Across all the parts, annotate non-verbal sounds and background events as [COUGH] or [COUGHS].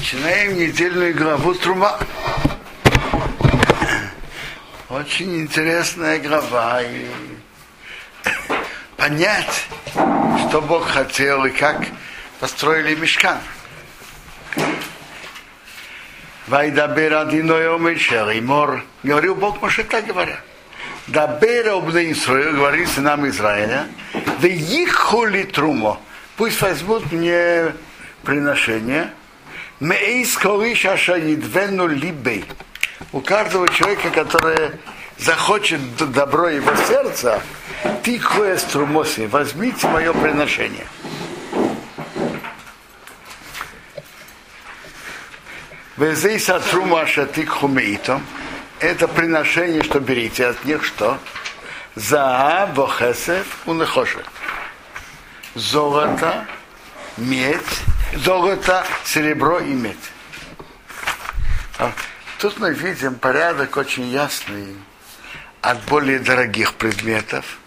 Начинаем недельную главу Трума. Очень интересная глава. И понять, что Бог хотел и как построили мешкан. Вайдабер Адиной Омишер Говорил Бог Моше так говоря. Дабер обны Исраил, говорит сынам Израиля, да их холи трумо. Пусть возьмут мне приношение, Мейс колыша шаидвену либей. У каждого человека, который захочет добро его сердца, ты трумоси, возьмите мое приношение. Везейса трума шатик хумеитом. Это приношение, что берите от них что? За вохесев унехошет. Золото, медь, золото, серебро и медь. А тут мы видим порядок очень ясный от более дорогих предметов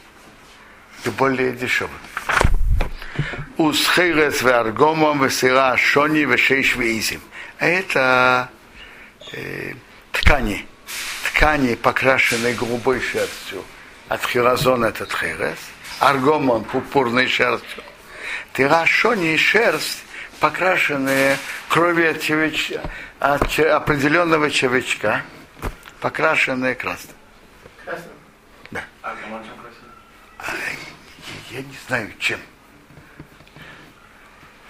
к более дешевым. У схейрес в аргомом весера шони вешейш веизим. Это э, ткани, ткани, покрашенные голубой шерстью. От хиразона это тхерес, аргомон пурпурной шерстью. Тирашони шерсть покрашенные кровью от, червяч... от определенного червячка, покрашенные красным. Красным? Да. А я не знаю, чем.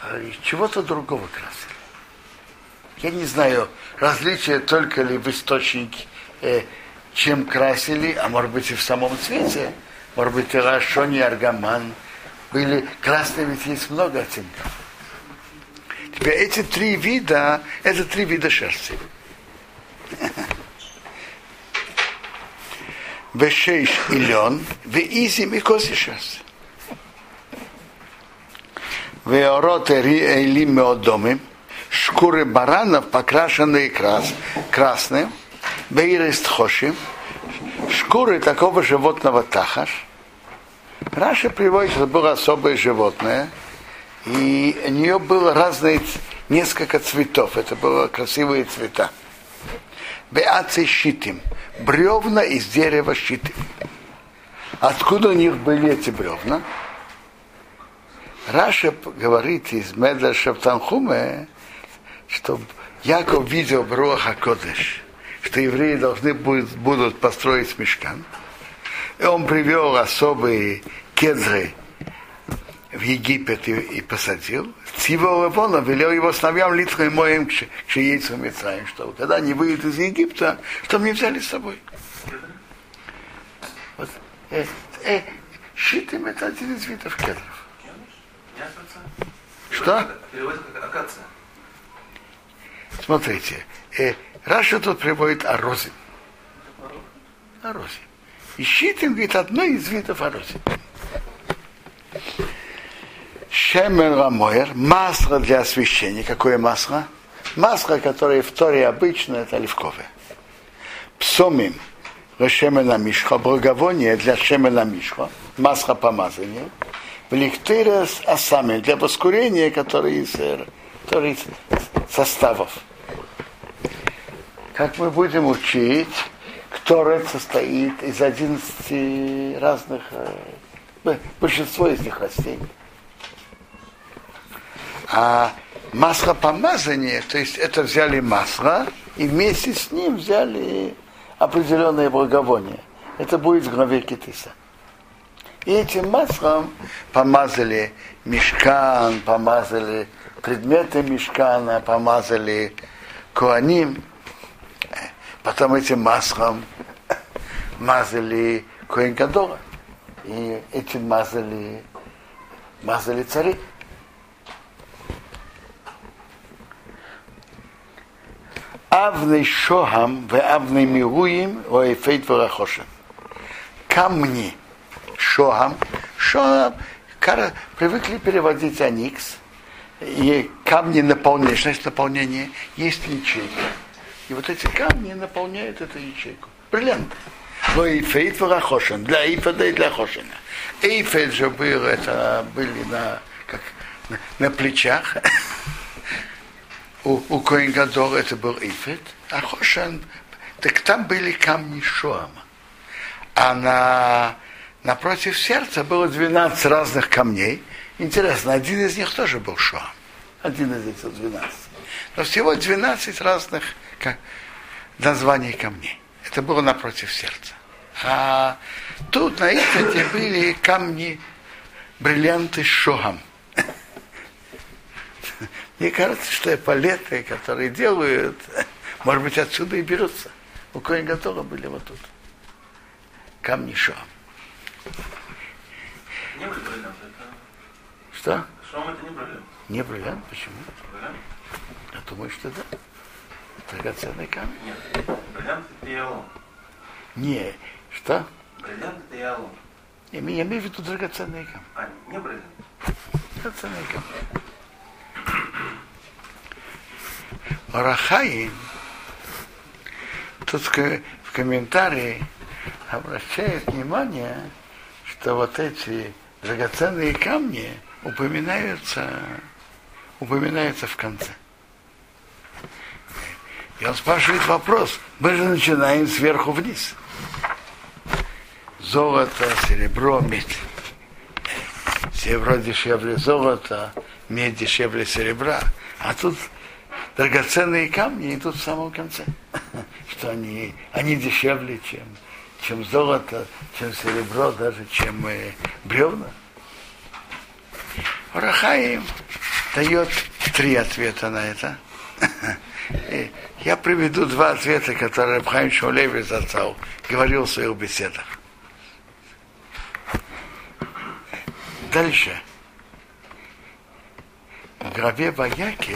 А чего-то другого красили. Я не знаю, различие только ли в источнике, э, чем красили, а может быть и в самом цвете. Может быть, и рашони, аргаман. Были красные, ведь есть много оттенков. Теперь эти три вида, это три вида шерсти. [LAUGHS] Вешейш и лен, веизим и коси шерсть. Веорот элим меодомим, шкуры баранов, покрашенные крас, красным, бейрест хошим, шкуры такого животного тахаш. Раша приводит, что было особое животное – и у нее было разные, несколько цветов. Это было красивые цвета. Беаци щитим. Бревна из дерева щитим. Откуда у них были эти бревна? Раша говорит из Меда Шаптанхуме, что Яков видел Бруаха Кодеш, что евреи должны будут, будут построить мешкан. И он привел особые кедры в Египет и, и посадил, Цива Левона велел его сыновьям Литху и моим к Шиейцу Мицраим, что когда они выйдут из Египта, что мне взяли с собой. Вот, э, э, Шитим это один из видов кедров. Что? Смотрите, э, Раша тут приводит арозин. Арозин. И щитим, говорит, одно из видов арозин. Шемен Рамоер, масло для освещения. Какое масло? Масло, которое в Торе обычно, это оливковое. Псомим, Шемена Мишха, благовоние для Шемена Мишха, масло помазания. Влихтырес асами, для воскурения, который из, который из составов. Как мы будем учить, Торет состоит из 11 разных, э, большинство из них растений. А масло помазания, то есть это взяли масло и вместе с ним взяли определенное благовоние. Это будет в главе Китиса. И этим маслом помазали мешкан, помазали предметы мешкана, помазали куаним. Потом этим маслом мазали Коэн И этим мазали, мазали цари. Авный шохам, в авный мируим, о эфейт варахошем. Камни шохам. Шохам привыкли переводить аникс. И камни наполняют, значит наполнение, есть ячейка. И вот эти камни наполняют эту ячейку. Бриллиант. Но и фейт варахошен, для ифада и для хошена. Эйфет же был, это были на, как, на, на плечах. У, у Коингадора это был Ифет, а Хошан, так там были камни Шоама. А на, напротив сердца было 12 разных камней. Интересно, один из них тоже был Шоам. Один из этих 12. Но всего 12 разных названий камней. Это было напротив сердца. А тут на Ифете были камни, бриллианты Шоам. Мне кажется, что эполеты, которые делают, [LAUGHS] может быть, отсюда и берутся. У Коин готовы были вот тут. Камни Шоам. Не бриллиант, Что? Шоам это не бриллиант. Не бриллиант? Почему? Бриллиант? Я думаю, что да. Драгоценный камень. Нет. Бриллиант это иолон. Не. Что? Бриллиант это иолон. Я имею, я имею в виду драгоценные камни. А, не бриллиант. Драгоценные камни. Рахаим тут в комментарии обращает внимание, что вот эти драгоценные камни упоминаются, упоминаются в конце. И он спрашивает вопрос. Мы же начинаем сверху вниз. Золото, серебро, медь. Серебро дешевле золота, медь дешевле серебра. А тут драгоценные камни идут в самом конце. [LAUGHS] Что они, они дешевле, чем, чем золото, чем серебро, даже чем э, бревна. Рахаим дает три ответа на это. [LAUGHS] И я приведу два ответа, которые Абхайм Шулеви зацал, говорил в своих беседах. Дальше. В гробе Баяки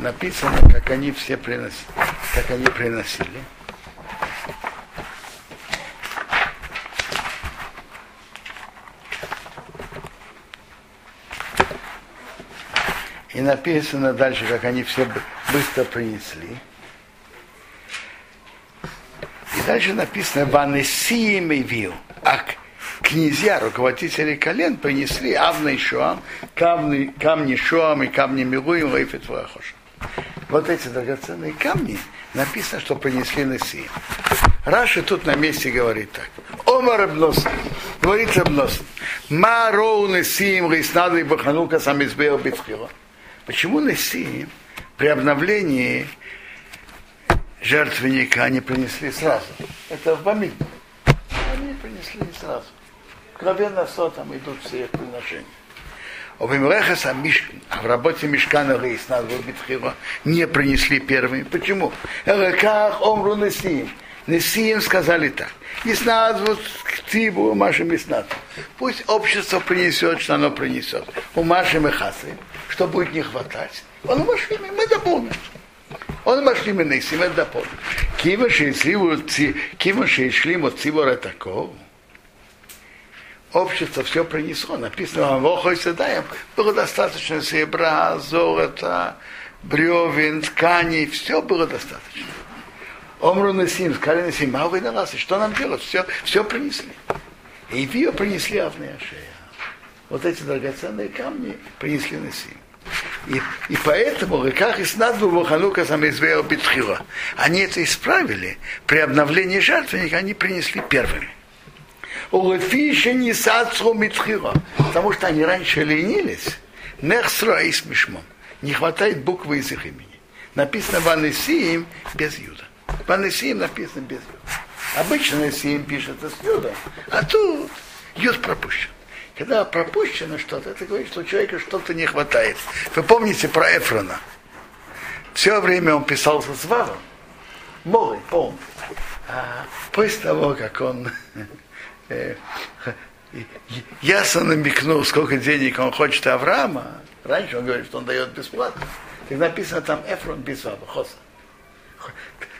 написано, как они все приносили, как они приносили. И написано дальше, как они все быстро принесли. И дальше написано Ванесием и Вил. А князья, руководители колен, принесли Авна и Шоам, камни, камни Шоам и камни Милуим, Рейфет Вахош. Вот эти драгоценные камни написано, что принесли Несием. Раши тут на месте говорит так. Омар Рабнос, говорит Рабнос, Ма роу Несием Рейснадли Баханука Самизбео Битхила. Почему Несием при обновлении жертвенника они принесли сразу? Это в Бамид. Они принесли сразу. Мгновенно со там идут все их приношения. А в работе Мишкана Рейснад не принесли первыми. Почему? Как Омру Несиим. Несиим сказали так. Иснад вот к Тибу, Маши Миснат. Пусть общество принесет, что оно принесет. У Маши Мехасы, что будет не хватать. Он машли, мы дополним. Он машли мы Несиим, это дополним. Кива шли от Цибора такого общество все принесло. Написано, вам Вохой Седаем было достаточно серебра, золота, бревен, тканей, все было достаточно. Омру Насим, сказали Насим, а вы на что нам делать? Все, все принесли. И ее принесли Авная шея. Вот эти драгоценные камни принесли Насим. И, и поэтому, как и снадбу Буханука Самизвея Битхила, они это исправили. При обновлении жертвенника они принесли первыми. Улефиша не сацру митхира. Потому что они раньше ленились. Нехсра и смешмом. Не хватает буквы из их имени. Написано Ванесиим без юда. Ванесиим написано без юда. Обычно Несиим пишется с юда, а тут юд пропущен. Когда пропущено что-то, это говорит, что у человека что-то не хватает. Вы помните про Эфрона? Все время он писался с Вавом. Молый, полный. А после того, как он [LAUGHS] ясно намекнул, сколько денег он хочет Авраама, раньше он говорит, что он дает бесплатно, так написано там Эфрон Бисваба, Хоса.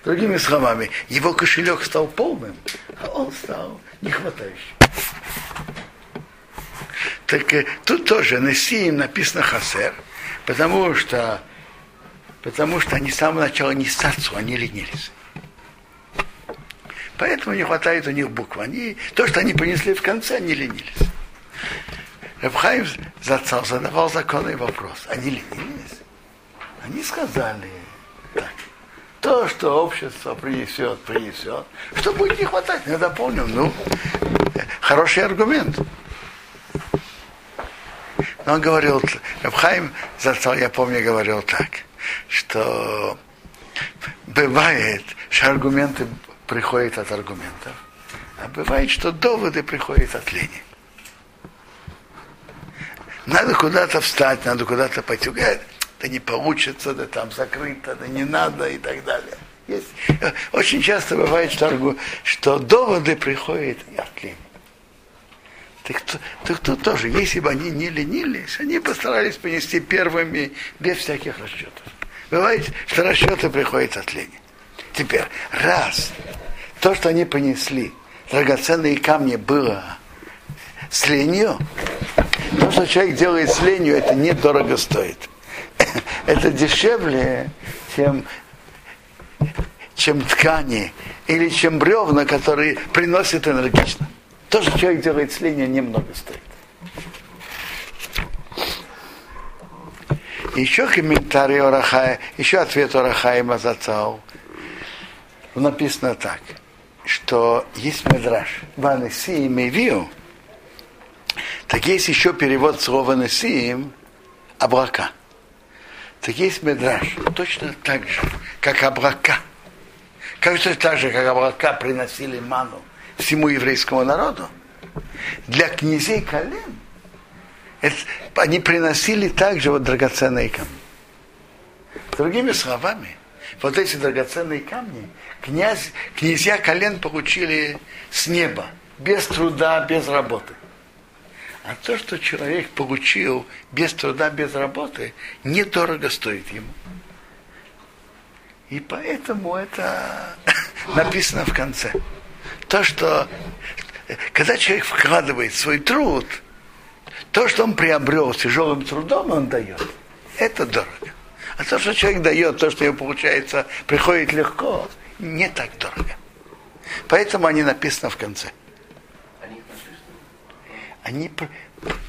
Другими словами, его кошелек стал полным, а он стал нехватающим. Так э, тут тоже на Сиим написано Хасер, потому что, потому что они с самого начала не стацу, они ленились. Поэтому не хватает у них букв. Они, то, что они принесли в конце, они ленились. Рабхайм задавал законный вопрос. Они ленились? Они сказали так. То, что общество принесет, принесет. Что будет не хватать, мы дополним. Ну, хороший аргумент. Но он говорил, Рабхайм, я помню, говорил так, что бывает, что аргументы приходят от аргументов, а бывает, что доводы приходят от лени. Надо куда-то встать, надо куда-то пойти. Да не получится, да там закрыто, да не надо и так далее. Есть. Очень часто бывает, что, что доводы приходят от лени. Так, так тут тоже, если бы они не ленились, они постарались понести первыми без всяких расчетов. Бывает, что расчеты приходят от лени. Теперь, раз то, что они понесли, драгоценные камни было с ленью, то, что человек делает с ленью, это недорого стоит. [COUGHS] Это дешевле, чем, чем ткани или чем бревна, которые приносят энергично. То, что человек делает с ленью, немного стоит. Еще комментарий Орахая, еще ответ Орахая Мазацау. Написано так, что есть медраж. Ванеси и Мевиу. Так есть еще перевод слова Несиим облака. Так есть медраж. Точно так же, как облака. Кажется, так же, как облака приносили ману всему еврейскому народу. Для князей колен это, они приносили также вот драгоценные камни. Другими словами, вот эти драгоценные камни князь, князья колен получили с неба, без труда, без работы. А то, что человек получил без труда, без работы, недорого стоит ему. И поэтому это [LAUGHS] написано в конце. То, что когда человек вкладывает свой труд, то, что он приобрел тяжелым трудом, он дает. Это дорого. А то, что человек дает, то, что ему получается, приходит легко, не так дорого. Поэтому они написаны в конце. Они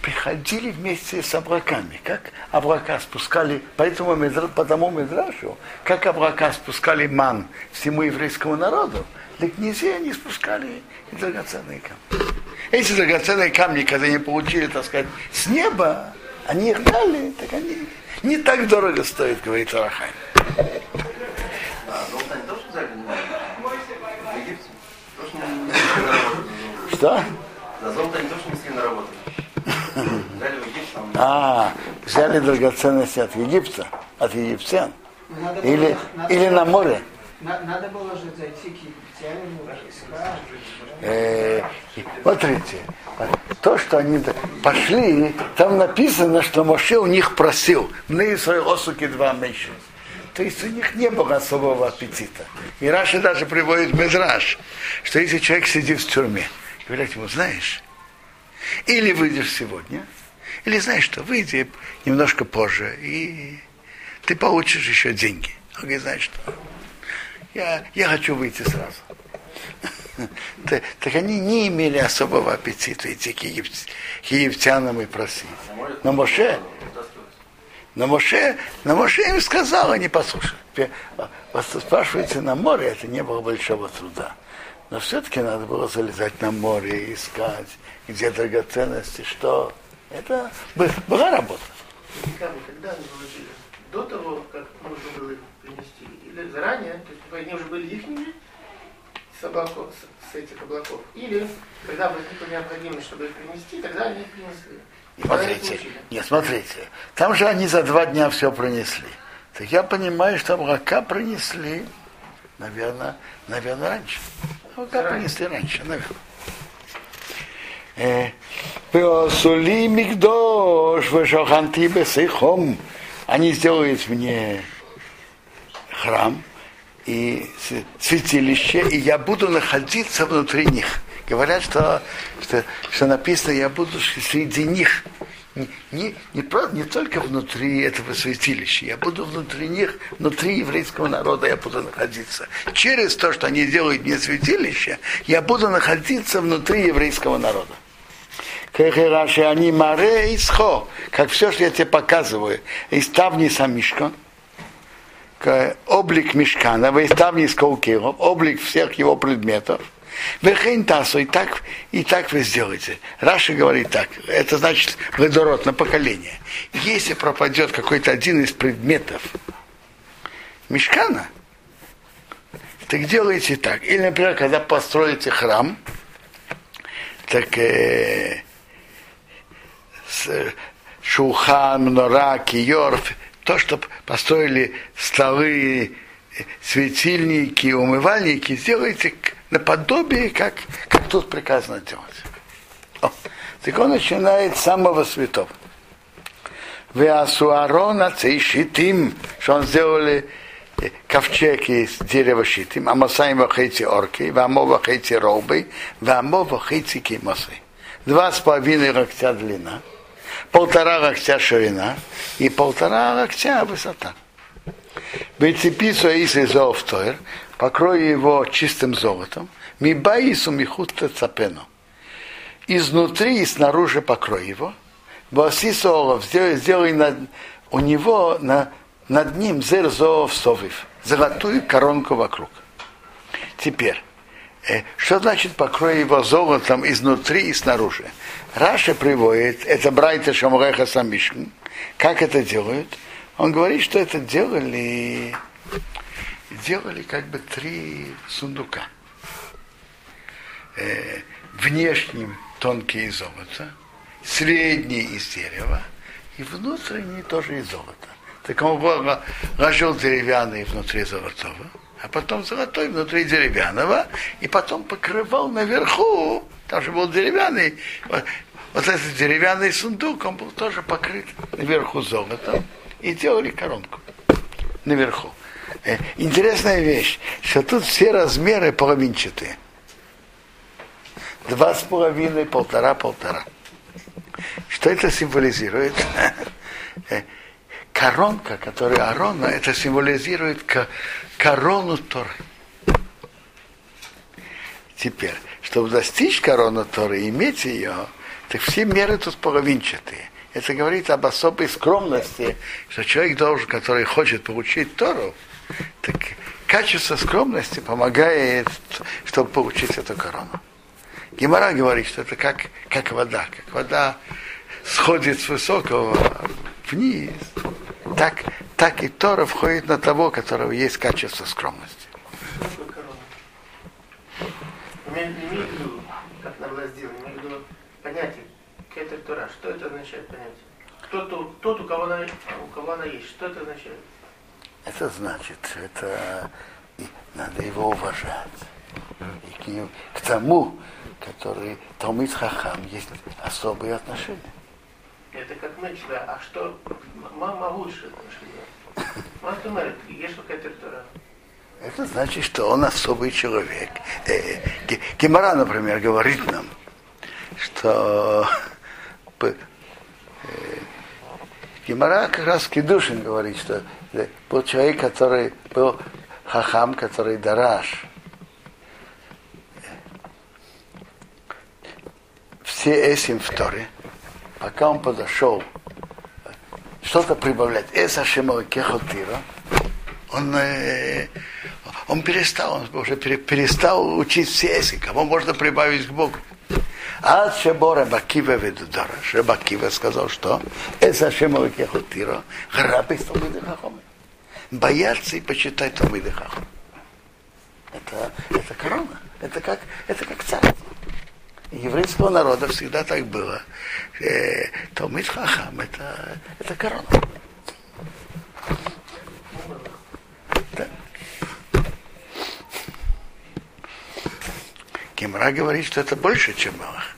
приходили вместе с облаками. Как облака спускали, поэтому по тому Медрашу, как облака спускали ман всему еврейскому народу, для князей они спускали и драгоценные камни. Эти драгоценные камни, когда они получили, так сказать, с неба, они их дали, так они не так дорого стоят, говорит Арахай. Что? За золото не то, что не сильно работали. Взяли в Египет, там... А, взяли драгоценности от Египта, от египтян. Или, или на море. Надо было же зайти к. Э, смотрите, то, что они пошли, там написано, что Моше у них просил, мне свои осуки два меньше. То есть у них не было особого аппетита. И Раши даже приводит Медраж, что если человек сидит в тюрьме, говорят ему, знаешь, или выйдешь сегодня, или знаешь что, выйди немножко позже, и ты получишь еще деньги. Он говорит, знаешь что, я, я хочу выйти сразу. [LAUGHS] Так, они не имели особого аппетита идти к, егип, к египтянам и просить. Но Моше, но Моше, но Моше им сказал, они послушали. Вас спрашиваете на море, это не было большого труда. Но все-таки надо было залезать на море и искать, где драгоценности, что. Это была работа. Когда они? До того, как можно было их принести? Заранее? То есть они уже были их с, облаков, с, с этих облаков? Или когда возникла необходимость, чтобы их принести, тогда они их принесли? Смотрите, нет, смотрите, там же они за два дня все принесли. Так я понимаю, что облака принесли, наверное, наверное, раньше. Облака принесли раньше, наверное. Пеосули мигдош, вешоханти бесихом. Они сделают мне храм и святилище, и я буду находиться внутри них. Говорят, что, что, что написано, я буду среди них. Не, не, не, не только внутри этого святилища, я буду внутри них, внутри еврейского народа я буду находиться. Через то, что они делают мне святилище, я буду находиться внутри еврейского народа. Как все, что я тебе показываю, из тавни самишка, облик мешкана, выставни сколкиров, облик всех его предметов. Вехейн тасу, и так, и так вы сделаете. Раша говорит так, это значит водород на поколение. Если пропадет какой-то один из предметов мешкана, так делайте так. Или, например, когда построите храм, так э, с, шухан, мнора, киор, то, что построили столы, светильники, умывальники, сделайте наподобие, как, как тут приказано делать. О, так он начинает с самого святого. Веасуарона цейшитим, что он сделали ковчег из дерева щитим, а масаем вахейти орки, вамо вахейти робы, вамо вахейти кимосы. Два с половиной локтя длина, полтора локтя ширина и полтора локтя высота. Бецепису из изофтоер, покрой его чистым золотом, мибаису михутта цапену. Изнутри и снаружи покрой его. Басисолов сделай, сделай над, у него на, над ним зерзов совив, золотую коронку вокруг. Теперь, что значит покрой его золотом изнутри и снаружи? Раша приводит, это Брайта Шамреха Самишн. Как это делают? Он говорит, что это делали, делали как бы три сундука. Э, внешним тонкие из золота, средний из дерева и внутренний тоже из золота. Так он ложил деревянный внутри золотого, а потом золотой внутри деревянного, и потом покрывал наверху, там же был деревянный, вот, вот этот деревянный сундук, он был тоже покрыт наверху золотом, и делали коронку наверху. Э, интересная вещь, что тут все размеры половинчатые. Два с половиной, полтора, полтора. Что это символизирует? [LAUGHS] Э, коронка, которая Арона, это символизирует корону Торы. Теперь, чтобы достичь корону Торы, иметь ее, так все меры тут половинчатые. Это говорит об особой скромности, что человек должен, который хочет получить Тору, так качество скромности помогает, чтобы получить эту корону. Гемора говорит, что это как, как вода. Как вода сходит с высокого вниз, так, так и Тора входит на того, у которого есть качество скромности. Понятие кетер Тора. Что это означает понятие? Тот, тот у, кого она, у кого она есть, что это означает? Это значит, это надо его уважать. И к, нему, к тому, который Талмит Хахам, есть особые отношения. Это как мы да. А что мама лучше? Мама есть какая-то. Это значит, что он особый человек. Э, Гемора, например, говорит нам, что э, Гемора как раз Кедушин говорит, что был человек, который был хахам, который дараш. Все эсим в пока он подошел что-то прибавлять, эса кехотира, он, э, он перестал, он уже перестал учить все эси, кого можно прибавить к Богу. А Шебора Бакива Ведудара, Шебакива сказал, что Кехутира, грабы Талмиды Хахомы. Бояться и почитать Талмиды Хахомы. Это, это корона, это как, это как царство. Еврейского народа всегда так было. Э, Талмид Хахам это, это корона. Кемра говорит, что это больше, чем Малах.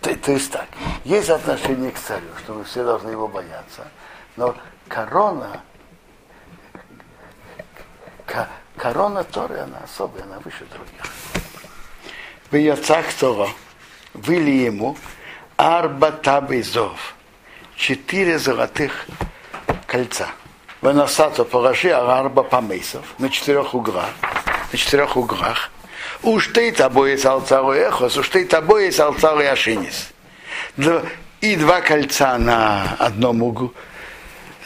То, то есть так, есть отношение к царю, что мы все должны его бояться, но корона, корона Торы, она особая, она выше других. В Яцах Тора выли ему арба табизов, четыре золотых кольца – Венасато положи арба помейсов на четырех углах, на четырех углах. Уж ты тобой из алтару эхос, уж ты тобой из алтару яшинис. Два- И два кольца на одном углу,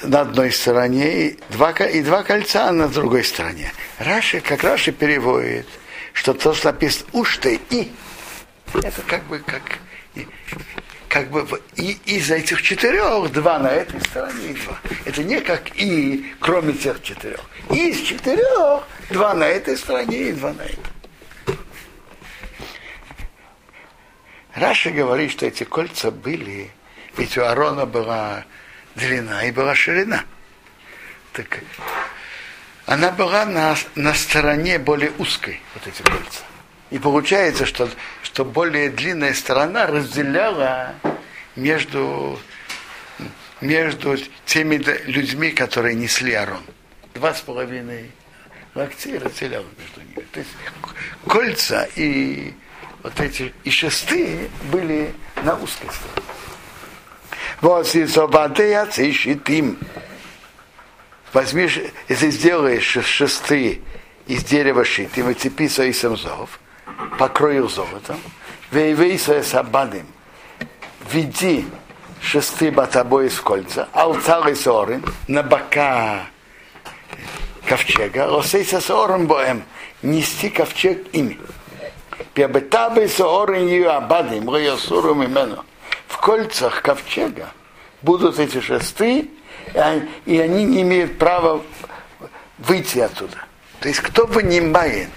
на одной стороне, и два, и два кольца на другой стороне. Раши, как Раши переводит, что то, что написано ты и, это как бы как, и- как бы и из этих четырех два на этой стороне и два. Это не как и, кроме тех четырех. Из четырех два на этой стороне и два на этой. Раша говорит, что эти кольца были, ведь у Арона была длина и была ширина. Так она была на, на стороне более узкой, вот эти кольца. И получается, что, что более длинная сторона разделяла между, между теми людьми, которые несли Арон. Два с половиной локтей разделяла между ними. То есть кольца и вот эти и шесты были на узкой стороне. Вот и собадеяц и щитим. Возьми, ш- если сделаешь шесты из дерева щитим, и цепи свои самзов, покрой их золотом, вейвейса сабадим, веди шесты батабои в кольца, алтары соры на бока ковчега, лосейся сором боем, нести ковчег ими. Пебетабы соры ее абадим, роясуру мимену. В кольцах ковчега будут эти шесты, и они- не имеют права выйти оттуда. То есть кто вынимает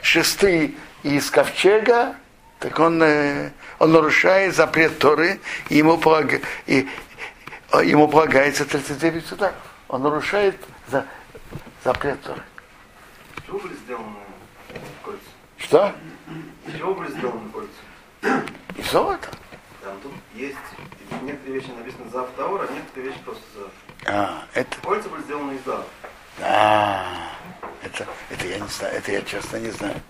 шесты из ковчега, так он, э, он нарушает запрет Торы, и ему, полага- и, э, ему полагается 39 ударов. Он нарушает за- запрет Торы. Из чего были сделаны кольца? Что? Из чего были сделаны кольца? И золото. Есть некоторые вещи написаны за Таура, а некоторые вещи просто за. А, это, Кольца были сделаны из Зав. а, это, это я не знаю, это я честно не знаю.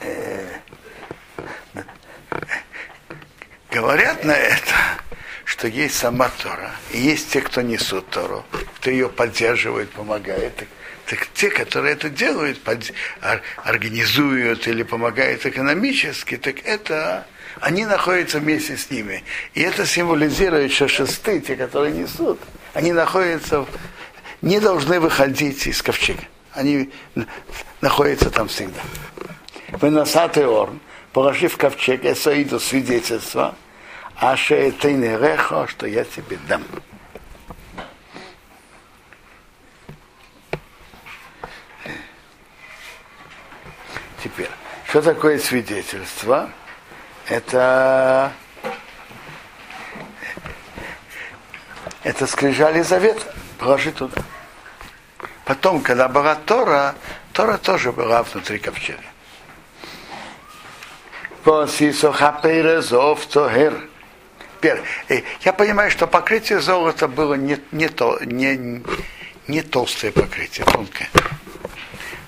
Э, говорят на это, что есть сама Тора, и есть те, кто несут Тору, кто ее поддерживает, помогает. Так, те, которые это делают, под- ор- организуют или помогают экономически, так это они находятся вместе с ними. И это символизирует, что шесты, те, которые несут, они находятся, не должны выходить из ковчега. Они находятся там всегда. Выносатый орн, положив в ковчег, Эсаиду свидетельство, а что я тебе дам. Теперь, что такое свидетельство? Это это скрижали завет, положи туда. Потом, когда была Тора, Тора тоже была внутри ковчега. Я понимаю, что покрытие золота было не, не, то, не, не толстое покрытие, тонкое.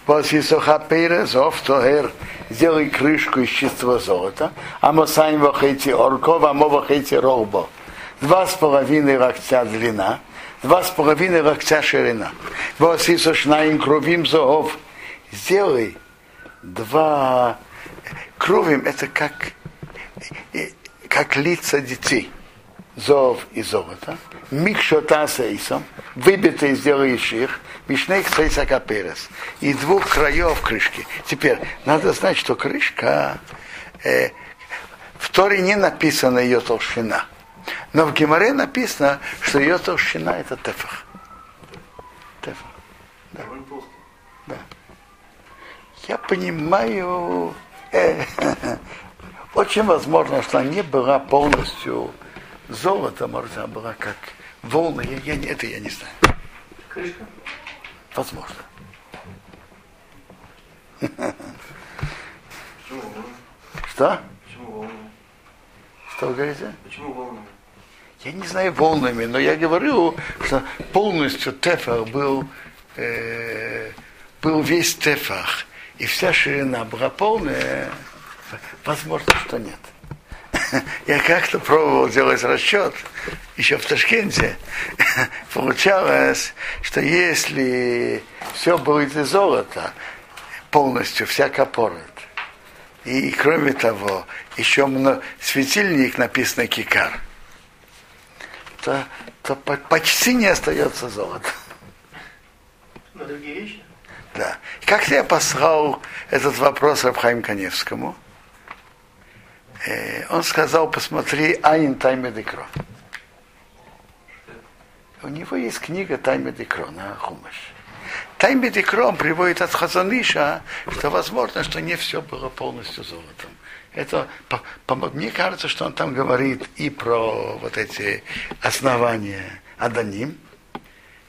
Посисохаперезов тохер. Сделай крышку из чистого золота. А мосань вахейти орков, а вахейти ролбо. Два с половиной локтя длина, два с половиной локтя ширина. Восисо шнаим кровим зоов. Сделай два кровим, это как, э, как лица детей. Зов и золото. Микшота сейсом. Выбитые сделаешь их. Вишнейх сейса каперес. И двух краев крышки. Теперь, надо знать, что крышка э, в Торе не написана ее толщина. Но в Геморе написано, что ее толщина это тефах. Тефах. Довольно толстый. Я понимаю, э, очень возможно, что она не была полностью золото, она была как волны, я, я, это я не знаю. Крышка. Возможно. Почему? Что? Почему волнами? Что вы говорите? Почему волнами? Я не знаю волнами, но я говорю, что полностью Тефах был, э, был весь Тефах, и вся ширина была полная, возможно, что нет. Я как-то пробовал делать расчет, еще в Ташкенте, получалось, что если все будет из золота, полностью, вся капорет, И кроме того, еще много, светильник написано кикар, то, то почти не остается золота. На другие вещи? Да. Как я послал этот вопрос Рабхаим Каневскому? Э, он сказал, посмотри Айн Таймедикро. У него есть книга Таймедикро на Хумаш. Таймедикро он приводит от Хазаниша, что возможно, что не все было полностью золотом. Это, по, по, мне кажется, что он там говорит и про вот эти основания Аданим,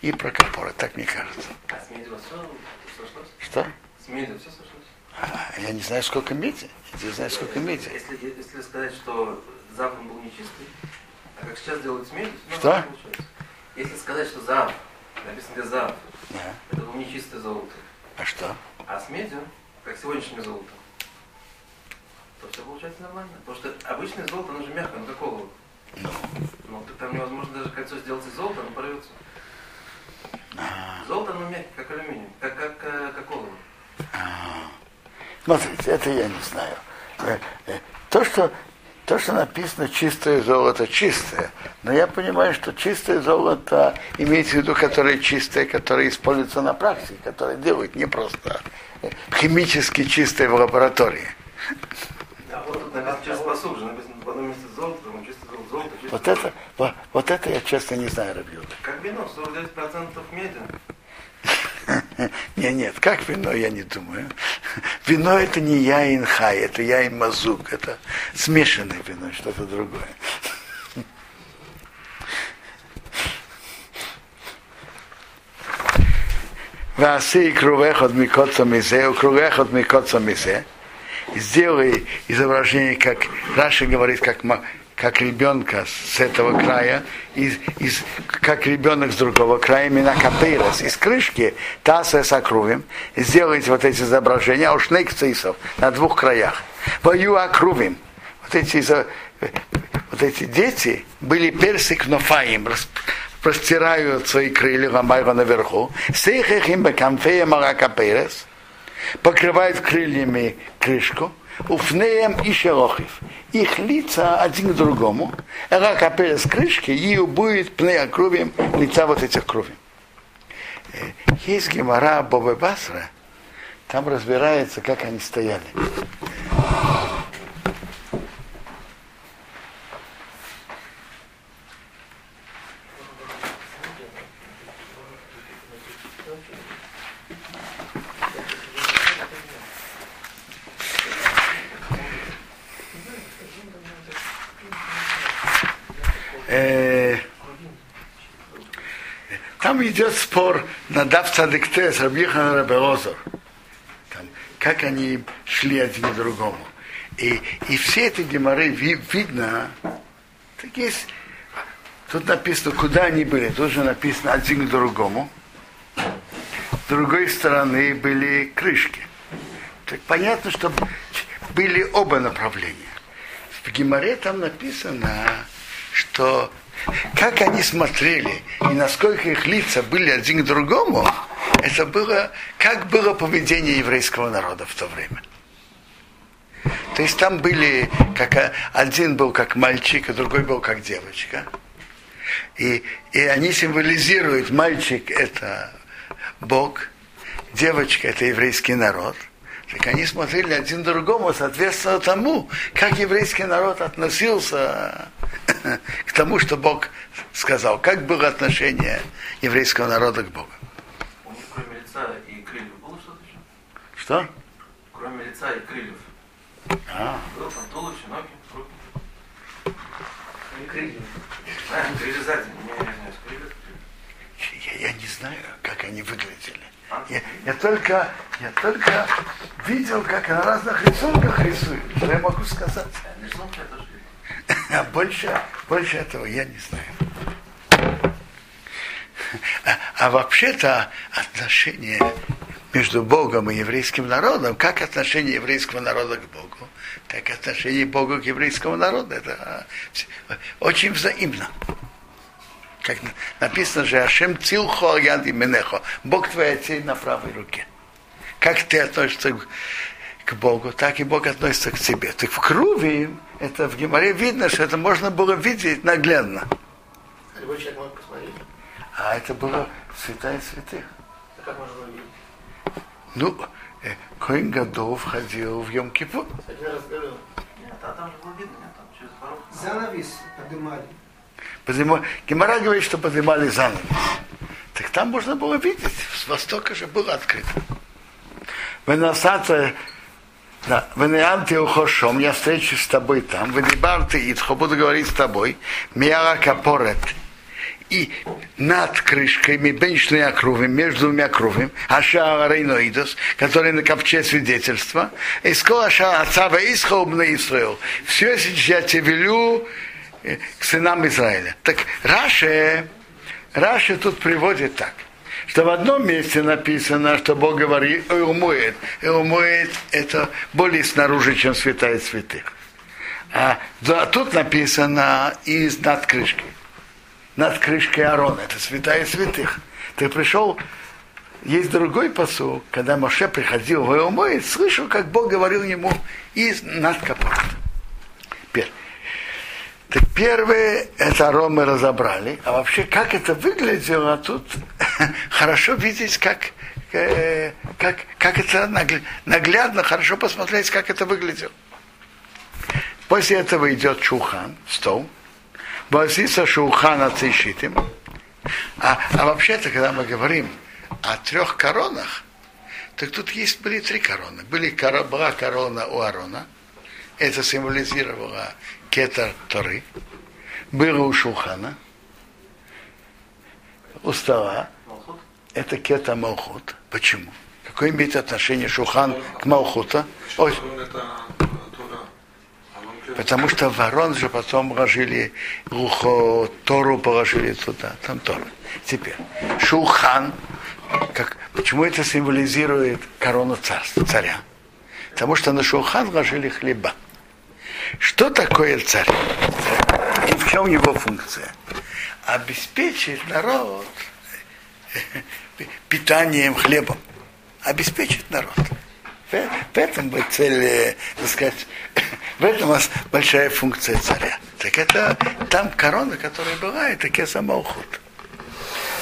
и про Капора, так мне кажется. А с медью все сошлось? Что? С медью все сошлось? А, я не знаю, сколько меди. Не знаю, сколько меди. Если, если сказать, что завтра был нечистый, а как сейчас делают с медью, ну, Что? Если сказать, что зав, написано где зав, Да. это было нечистое золото, А что? а с медью, как сегодняшнее золото, то все получается нормально. Потому что обычное золото, оно же мягкое, оно как олово. Ну, Ну, так там невозможно даже кольцо сделать из золота, оно порвется. Золото, оно мягкое, как алюминий, как, как, э, как олово. Смотрите, это я не знаю. Э, э, То, что, то, что написано чистое золото, чистое. Но я понимаю, что чистое золото имеется в виду, которое чистое, которое используется на практике, которое делают не просто э, химически чистое в лаборатории. Вот написано в одном месте золото, в золото, золото, это, вот, вот это я честно не знаю, Рабьюда. Как вино, 49% меди. [LAUGHS] Нет, нет, как вино, я не думаю. Вино это не яин хай, это яин мазук, это смешанное вино, что-то другое. Васи кругех от микоца мизе, кругех от микоца мизе. Сделай изображение, как Раша говорит, как, как ребенка с этого края, из, из, как ребенок с другого края, именно капейрос, из крышки таса с окрувим, сделайте вот эти изображения, а уж цисов на двух краях. Вою окрувим. Вот эти, вот эти дети были персик нофаим, простирают свои крылья ламайва наверху, сейхах им бекамфея маракаперес, покрывают крыльями крышку, уфнеем и шелохив. Их лица один к другому, ракапеля с крышки, и будет пнея кровем лица вот этих кровей. Э, Есть гемора Бобы Басра, там разбирается, как они стояли. Там идет спор на Дав Цадыкте с Рабихан Рабеозор. Как они шли один к другому. И, и все эти геморы ви- видно, так есть, тут написано, куда они были. Тут же написано один к другому. С другой стороны были крышки. Так понятно, что были оба направления. В Гимаре там написано, что как они смотрели и насколько их лица были один к другому, это было, как было поведение еврейского народа в то время. То есть там были, как один был как мальчик, а другой был как девочка. И, и они символизируют, мальчик это Бог, девочка это еврейский народ. Так они смотрели один другому, соответственно тому, как еврейский народ относился [COUGHS] к тому, что Бог сказал. Как было отношение еврейского народа к Богу. У них кроме лица и крыльев было что-то еще? Что? Кроме лица и крыльев. А, Было там туловище, ноги, руки. Они крылья. А, крылья сзади. Не, не, не, крылья. я, я не знаю, как они выглядели. Я, я только, я только видел, как на разных рисунках рисуют. Что я могу сказать? А больше, больше этого я не знаю. А, а вообще-то отношение между Богом и еврейским народом, как отношение еврейского народа к Богу, так и отношение Бога к еврейскому народу, это а, очень взаимно. Как на- написано же, Ашем цилхо яд и менехо, Бог твоя цель на правой руке. Как ты относишься к, Богу, так и Бог относится к тебе. Так в крови, это в Геморе видно, что это можно было видеть наглядно. Любой человек может посмотреть. А это было святая святых. А как можно было видеть? Ну, э, Коин Гадов ходил в Йом-Кипур. Один раз говорил. Нет, а там же было видно, нет, там через порог. Занавес поднимали. Поднима- Гемора говорит, что поднимали занавес. Так там можно было видеть, с востока же было открыто. Выносата, да, вынеанты ухошом, я встречусь с тобой там, вынебарты итхо, буду говорить с тобой, миара капорет, и над крышками бенчные округи, между двумя кругами, аша рейноидос, который на копче свидетельства, и скоро аша отцава исхобна Исраил. Все сейчас я тебе велю к сынам Израиля. Так Раши, Раши тут приводит так, что в одном месте написано, что Бог говорит, умоет. умоет это более снаружи, чем святая святых. А да, тут написано из над крышкой над крышкой Арона. Это святая святых. Ты пришел, есть другой посыл, когда Моше приходил в Иомой, слышал, как Бог говорил ему из над капотом. Так первое, это Арон мы разобрали. А вообще, как это выглядело, тут [LAUGHS] хорошо видеть, как, э, как, как это наглядно, хорошо посмотреть, как это выглядело. После этого идет чухан, стол, Базиса Шухана Цейшитим. А, а вообще-то, когда мы говорим о трех коронах, так тут есть были три короны. Были, была корона у Арона, это символизировало кетер Торы. Было у Шухана, у стола, это кета Малхут. Почему? Какое имеет отношение Шухан к Малхута? Ой, Потому что ворон же потом положили рухо, Тору положили туда, там Тора. Теперь, Шухан, как, почему это символизирует корону царства, царя? Потому что на Шухан вложили хлеба. Что такое царь? И в чем его функция? Обеспечить народ питанием, хлебом. Обеспечить народ. В этом бы цель, э, так сказать, в этом у нас большая функция царя. Так это там корона, которая была, это кеса Малхут.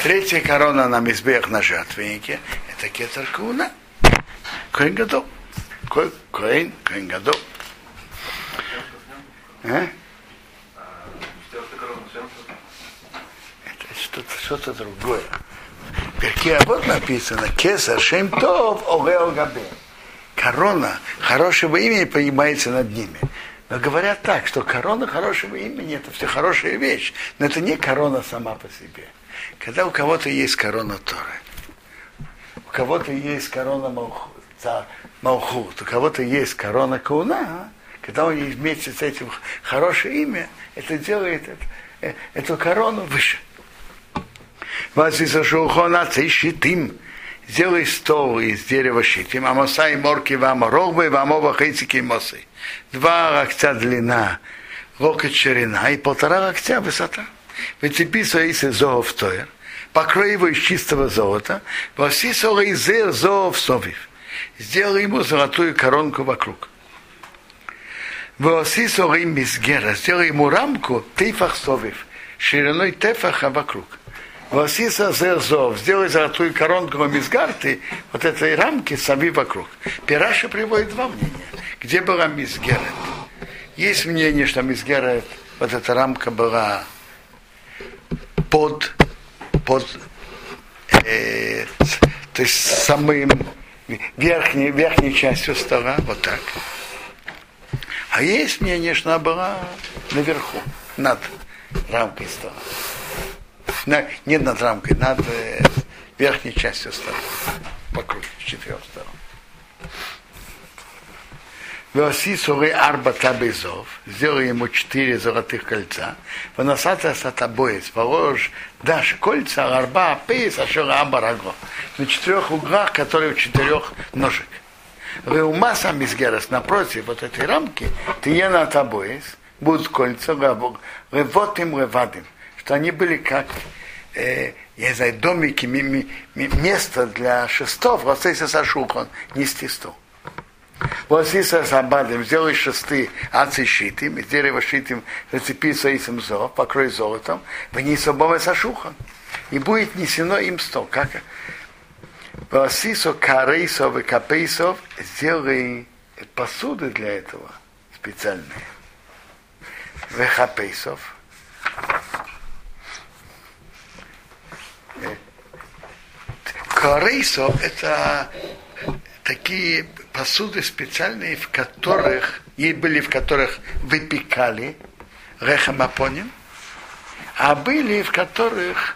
Третья корона на мизбех на жертвеннике, это кетер куна. Коин гадол. Коин, коин гадол. А? Это что-то, что-то другое. Перке, а вот написано, кеса шемтов огео габе корона хорошего имени поднимается над ними. Но говорят так, что корона хорошего имени это все хорошая вещь, но это не корона сама по себе. Когда у кого-то есть корона Торы, у кого-то есть корона Малхут, у кого-то есть корона Кауна, когда он вместе с этим хорошее имя, это делает это, э, эту корону выше. Вас из Шухона им сделай стол из дерева щитим, амоса и морки вам рогбы, вам оба хейцики мосы. Два локтя длина, локоть ширина и полтора локтя высота. Выцепи свои зоов тоер, покрой его из чистого золота, во все солы из зоов совив. Сделай ему золотую коронку вокруг. Сделай ему рамку тейфах совив, шириной тефаха вокруг. Васиса Зерзов, сделай золотую коронку мизгарты, вот этой рамки сами вокруг. Пираши приводит два мнения. Где была мизгерет? Есть мнение, что мизгерет, вот эта рамка была под, под э, то есть самым верхней, верхней частью стола, вот так. А есть мнение, что она была наверху, над рамкой стола на, не над рамкой, над э, верхней частью стола, вокруг, с четырех сторон. Веоси суры арба табезов, сделай ему четыре золотых кольца, выносата сатабоец, положишь, дашь кольца, арба, пейс, ашера амбараго, на четырех углах, которые в четырех ножек. Реума сам изгерас, напротив вот этой рамки, ты е на табоец, будут кольца, ревотим ревадим, что они были как э, я знаю, домики, ми, ми, ми, место для шестов, Росейса Сашухон, нести стол. Восиса Сабадим, сделай шесты ацы щитим, из дерева щитим, зацепи соисом зо, покрой золотом, вниз обома сашуха. И будет несено им сто. Как? Восисо карейсов и капейсов, сделай посуды для этого специальные. Вехапейсов. Карейсов это такие посуды специальные, в которых, и были в которых выпекали рехамапоним, а были в которых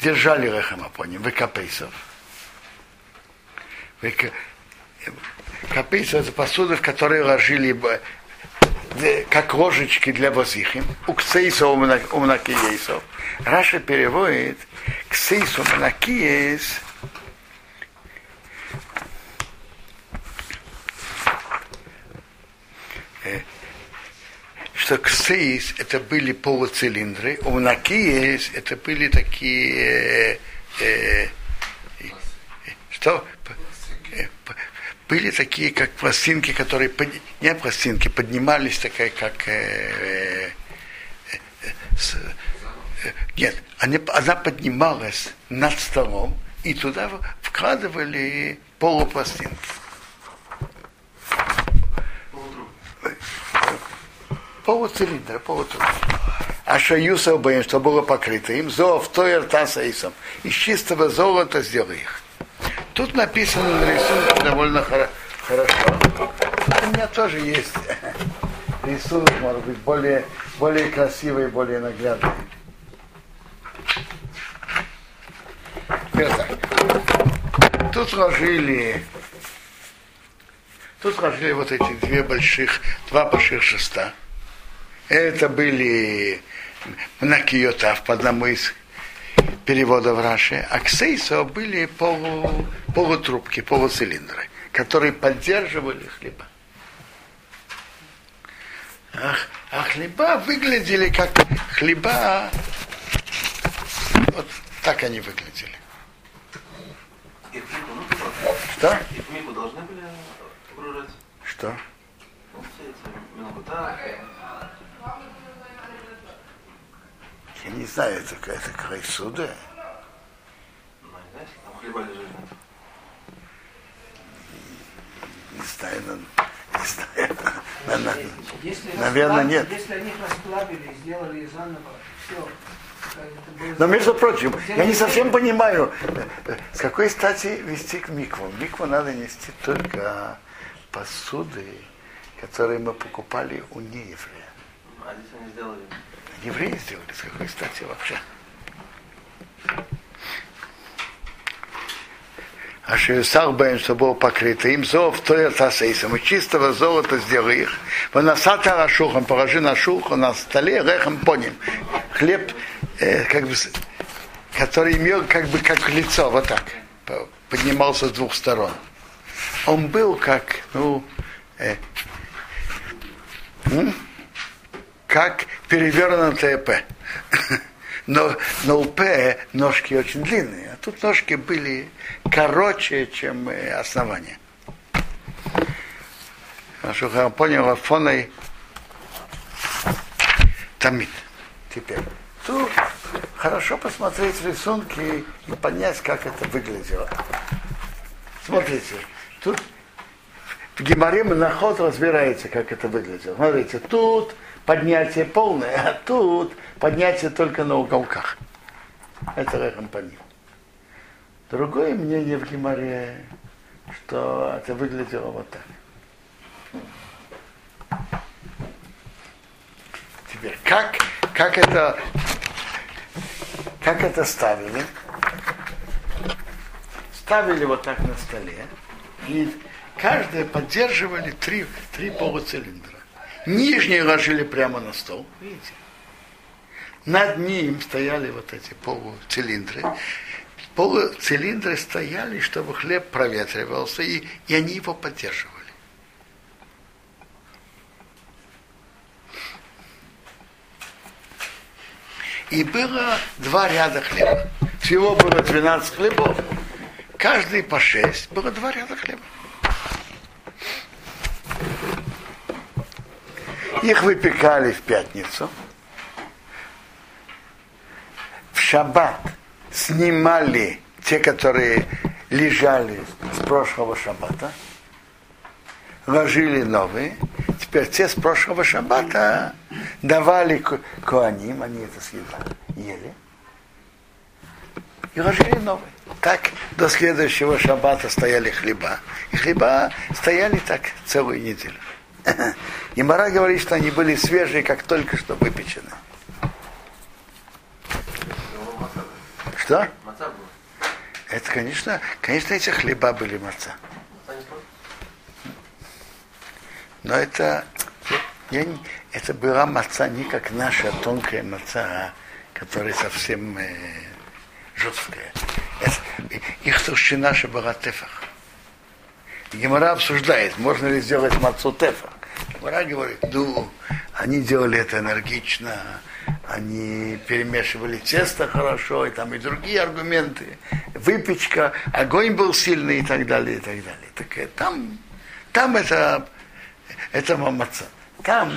э, держали рехамапоним, векапейсов. Капейсов это посуды, в которые ложили как ложечки для возихим, у ксейсов у. Раша переводит ксейсу мнакиес что ксейс это были полуцилиндры, у мнакиес это были такие э, э, что были такие, как пластинки, которые, под... не пластинки, поднимались такая, как... Э, э, с, э, нет, они, она поднималась над столом, и туда вкладывали полупластинки. Полуцилиндра, полуцилиндра. А шаюса обоим, что было покрыто им, зов, тоер, тасаисом. Из чистого золота сделай их. Тут написано на рисунке довольно хорошо. У меня тоже есть [LAUGHS] рисунок, может быть, более, более красивый, более наглядный. Тут сложили Тут сложили вот эти две больших, два больших шеста. Это были накиотав по одному из перевода в Раши, а ксейсо были полу, полутрубки, полуцилиндры, которые поддерживали хлеба. А, а хлеба выглядели как хлеба, вот так они выглядели. Что? И мику должны были погружать? Что? Ну, все эти минута, Я не знаю, это какая-то край суда. Не знаю, не знаю. На- на- Если Наверное, нет. Если они расплавили, сделали заново, все. Но между прочим, я не совсем понимаю, э, с какой стати вести к микву. Микву надо нести только посуды, которые мы покупали у нееврея. А здесь они сделали. Евреи сделали, с какой стати вообще? А Шиюсах Бен, что был покрыто им зов, то это сейсом. И чистого золота сделай их. Выносата рашухом, положи на шуху, на столе, рехом поним. Хлеб, э, как бы, который имел как бы как лицо, вот так, по- поднимался с двух сторон. Он был как, ну, э, м? Как перевернутое П. [LAUGHS] Но, но у П ножки очень длинные, а тут ножки были короче, чем основание. Я понял, Афоной Тамид. Теперь. Тут хорошо посмотреть рисунки и понять, как это выглядело. Смотрите, тут в Геморе Монахот разбирается, как это выглядело. Смотрите, тут поднятие полное, а тут поднятие только на уголках. Это Рехам Паним. Другое мнение в Геморе, что это выглядело вот так. Теперь, как, как это как это ставили? Ставили вот так на столе, и каждое поддерживали три, три полуцилиндра. Нижние ложили прямо на стол, видите? Над ним стояли вот эти полуцилиндры. Полуцилиндры стояли, чтобы хлеб проветривался, и, и они его поддерживали. И было два ряда хлеба. Всего было 12 хлебов. Каждый по 6. Было два ряда хлеба. Их выпекали в пятницу. В шаббат снимали те, которые лежали с прошлого шаббата, ложили новые. Теперь те с прошлого шаббата давали куаним, они это съедали, ели. И ложили новые. Так до следующего шаббата стояли хлеба. И хлеба стояли так целую неделю. [LAUGHS] И Мара говорит, что они были свежие, как только что выпечены. Что? Это, конечно, конечно, эти хлеба были маца. Но это, я, это была маца не как наша тонкая маца, а которая совсем э, жесткая. Это, их толщина же была тефах. Гемора обсуждает, можно ли сделать мацу тефах. Гемора говорит, ну, они делали это энергично, они перемешивали тесто хорошо, и там и другие аргументы, выпечка, огонь был сильный и так далее, и так далее. Так э, там, там это, это мамаца. Там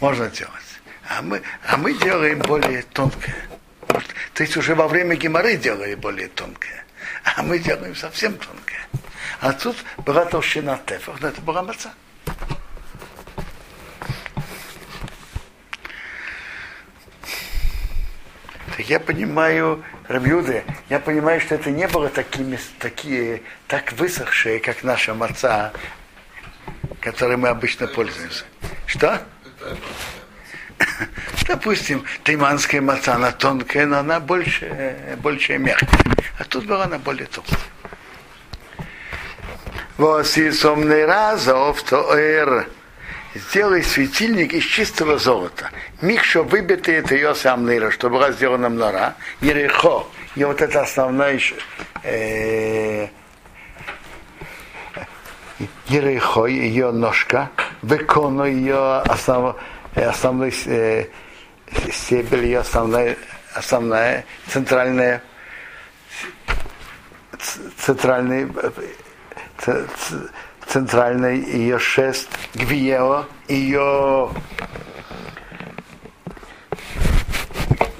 можно делать. А мы, а мы делаем более тонкое. То есть уже во время геморы делали более тонкое. А мы делаем совсем тонкое. А тут была толщина тефах, но это была маца. Так я понимаю, Рабиуды, я понимаю, что это не было такими, такие, так высохшие, как наша маца, которой мы обычно пользуемся. Что? Допустим, тайманская маца, она тонкая, но она больше, больше мягкая. А тут была она более тонкая. Восисомный разов то эр сделай светильник из чистого золота. Микшо выбитый это ее сам нейра, что была сделана мнора. Ерехо, и вот это основная э, Ерехо, ее ножка, Веконо, ее основ, основной э, стебель, ее основная, основная центральная центральный центральный ее шест, гвиео, ее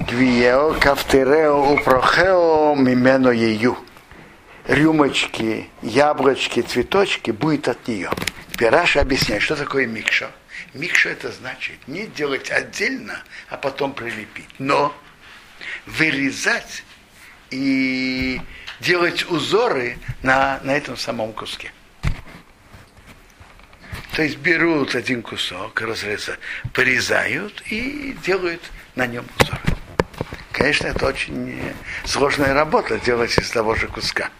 гвиео, кафтерео, упрохео, мимено ее. Рюмочки, яблочки, цветочки будет от нее. Теперь Раша объясняет, что такое микшо. Микшо это значит не делать отдельно, а потом прилепить, но вырезать и делать узоры на, на этом самом куске. То есть берут один кусок, разрезают, порезают и делают на нем узор. Конечно, это очень сложная работа делать из того же куска.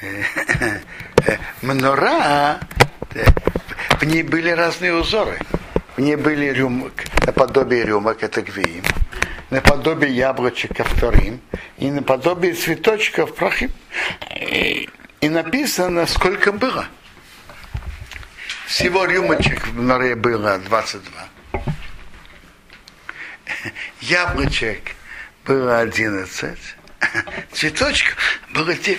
[LAUGHS] Мнора, в ней были разные узоры. В ней были рюмок, наподобие рюмок, это гвиим наподобие яблочек вторым, и наподобие цветочков прахим. И, и написано, сколько было. Всего рюмочек в норе было 22. Яблочек было 11. Цветочков было 9.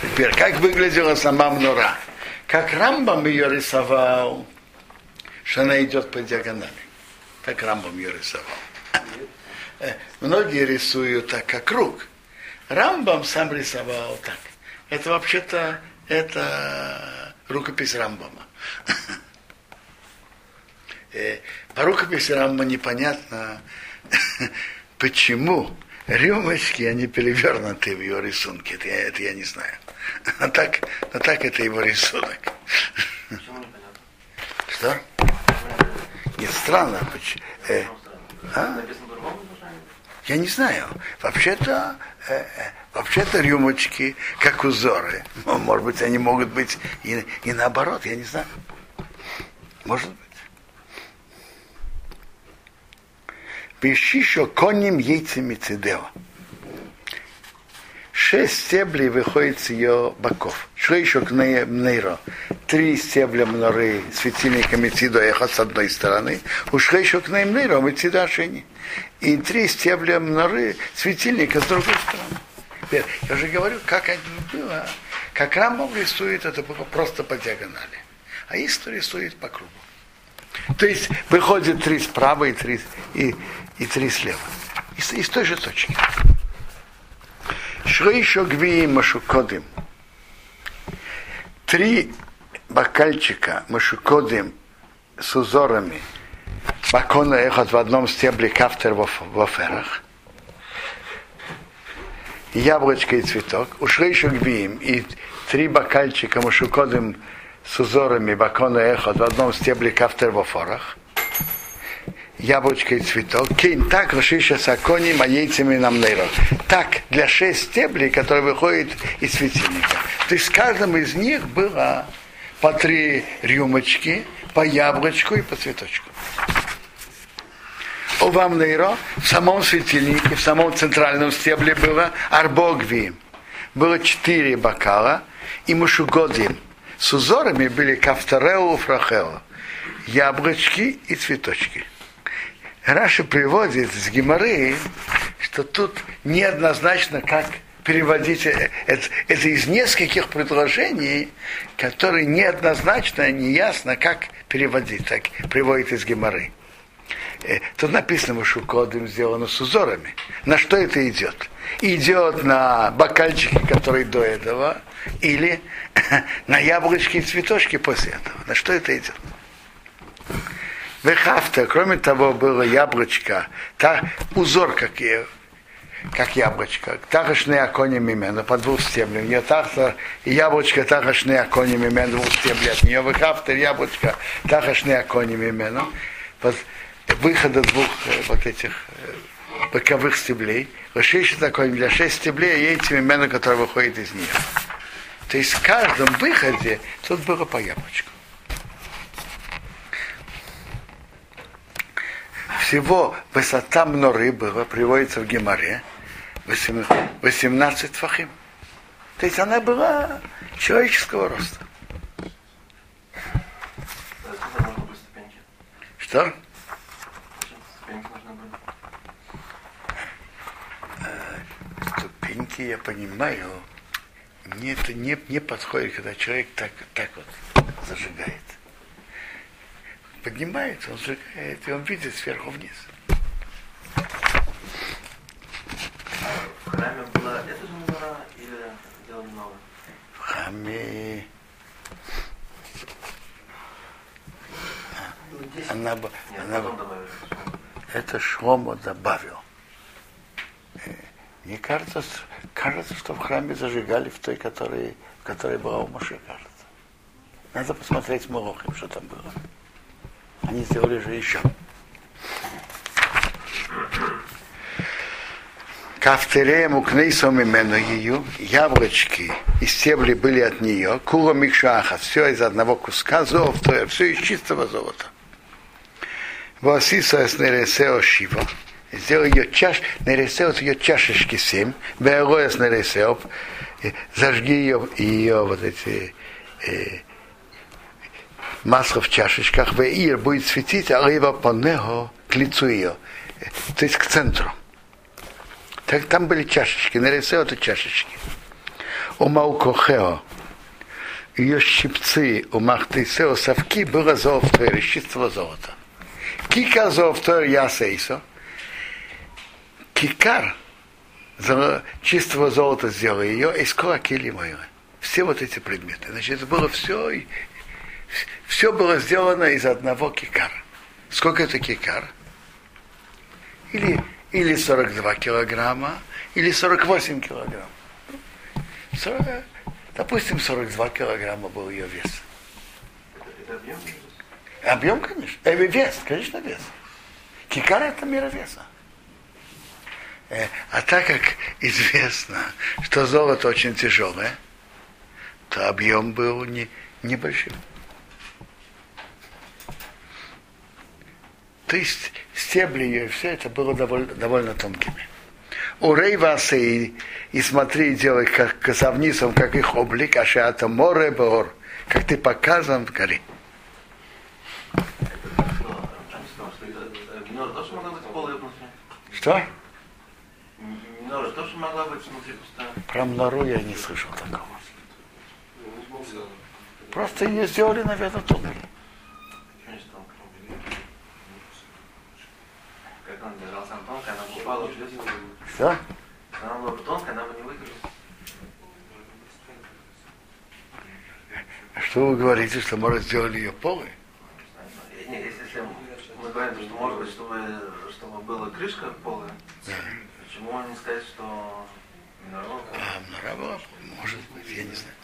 Теперь, как выглядела сама мнора? Как Рамбам ее рисовал, что она идет по диагонали. Так Рамбам ее рисовал. Э, многие рисуют так, как круг. Рамбам сам рисовал так. Это вообще-то это рукопись Рамбама. Э, по рукописи Рамбама непонятно, почему рюмочки, они перевернуты в его рисунке. Это я, это я не знаю. А так, а так это его рисунок. Что? Нет, странно. Э, а? Я не знаю. Вообще-то, э, э, вообще-то рюмочки, как узоры. Ну, может быть, они могут быть и, и наоборот, я не знаю. Может быть. Пиши, коним яйцами цидео шесть стеблей выходит с ее боков. Шлейшок нейро. Три стебля мноры светильника Мецидо эхот с одной стороны. У шлейшок нейро Мецидо Ашени. И три стебля мноры светильника с другой стороны. Я уже говорю, как это было. Как Рамбам рисует, это было просто по диагонали. А Исто рисует по кругу. То есть выходит три справа и три, и, и три слева. Из, из той же точки. Еще гвии машукодым. Три бокальчика машукодым с узорами бакона эхот в одном стебле кафтер в аферах. Яблочко и цветок. Ушли еще гвиим и три бокальчика машукодым с узорами бакона эхот в одном стебле кафтер в аферах яблочко и цветок. Кинь так, рашиша саконим, а яйцами нам нейро. Так, для шесть стеблей, которые выходят из светильника. То есть в каждом из них было по три рюмочки, по яблочку и по цветочку. У вам нейро в самом светильнике, в самом центральном стебле было арбогви. Было четыре бокала, и мушугодим. С узорами были кафтареу фрахео. Яблочки и цветочки. Раша приводит с Гимары, что тут неоднозначно, как переводить это, это из нескольких предложений, которые неоднозначно, неясно, как переводить, так приводит из Гимары. Э, тут написано, что кодом сделано с узорами. На что это идет? Идет на бокальчики, которые до этого, или [LAUGHS] на яблочки и цветочки после этого. На что это идет? Вехафта, кроме того, было яблочко, та, узор, как, как яблочко, тахашные окони мимена, по двух стеблям. Не тахта, яблочко, тахашные окони мимена, двух стеблей от нее. Вехафта, яблочко, тахашные окони мимена. Выхода двух вот этих боковых стеблей. Расширить такой для шесть стеблей, и эти мимена, которые выходят из нее. То есть в каждом выходе тут было по яблочку. Всего высота мноры была, приводится в Геморе, 18 фахим. То есть она была человеческого роста. Что? Ступеньки, я понимаю, не, это не, не подходит, когда человек так, так вот зажигает поднимается, он сжигает, и он видит сверху вниз. В храме была эта же мора или делали новое? В храме она, бы- Нет, она, это Шломо добавил. Э, Мне кажется, кажется, что в храме зажигали в той, которой, в которой была у Моше, кажется. Надо посмотреть с Морохим, что там было. Они сделали же еще. Кафтереем укнейсом именно ее, яблочки и стебли были от нее, кула микшаха, все из одного куска золота, все из чистого золота. Васиса с нересео шива, сделал ее чаш, нересео ее чашечки семь, беалоя с нересео, зажги ее, ее вот эти э, масло в чашечках, Веир будет светить, а рыба по него к лицу ее, то есть к центру. Так там были чашечки, нарисовал это чашечки. У Маукохео, ее щипцы у Махтисео совки было золото, из чистого золота. Кика золото ясейсо. Кикар золо- чистого золота сделал ее из моего. Все вот эти предметы. Значит, это было все все было сделано из одного кикара. Сколько это кикар? Или, или 42 килограмма, или 48 килограмм. 40, допустим, 42 килограмма был ее вес. Это, объем? Объем, конечно. Э, вес, конечно, вес. Кикар это мера веса. Э, а так как известно, что золото очень тяжелое, то объем был не, небольшим. То есть стебли ее все это было довольно, довольно тонкими. Урей вас и, и смотри, делай как казавницам, как их облик, а это море бор, как ты показан в горе. Что? Рамчан сказал, что это- это Генор тоже могла быть полой внутри? Что? М- Нора тоже могла быть внутри пустая. Про Мнору я не слышал такого. Просто ее сделали, наверное, тонкой. когда он держал сам тонко, она попала в слезы. Что? Она была бы тонкая, она бы не выиграла. А что вы говорите, что мы сделали ее полы? Нет, если мы говорим, что может быть, чтобы, чтобы была крышка пола, да. почему не сказать, что минорова? А, минорова, может быть, я не знаю.